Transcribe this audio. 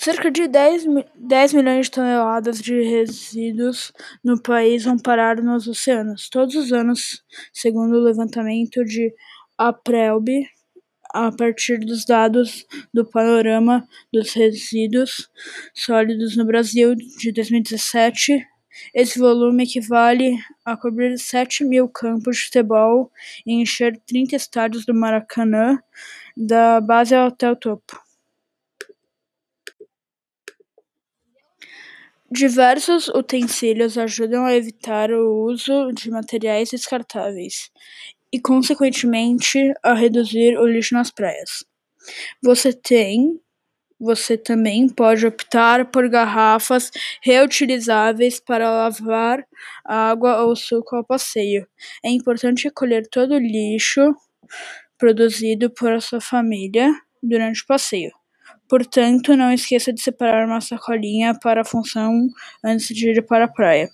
Cerca de dez milhões de toneladas de resíduos no país vão parar nos oceanos todos os anos, segundo o levantamento da Aprev, a partir dos dados do Panorama dos Resíduos Sólidos no Brasil de dois mil e dezessete. Esse volume equivale a cobrir sete mil campos de futebol e encher trinta estádios do Maracanã, da base até o topo. Diversos utensílios ajudam a evitar o uso de materiais descartáveis e, consequentemente, a reduzir o lixo nas praias. Você tem você também pode optar por garrafas reutilizáveis para lavar água ou suco ao passeio. É importante recolher todo o lixo produzido por sua família durante o passeio. Portanto, não esqueça de separar uma sacolinha para a função antes de ir para a praia.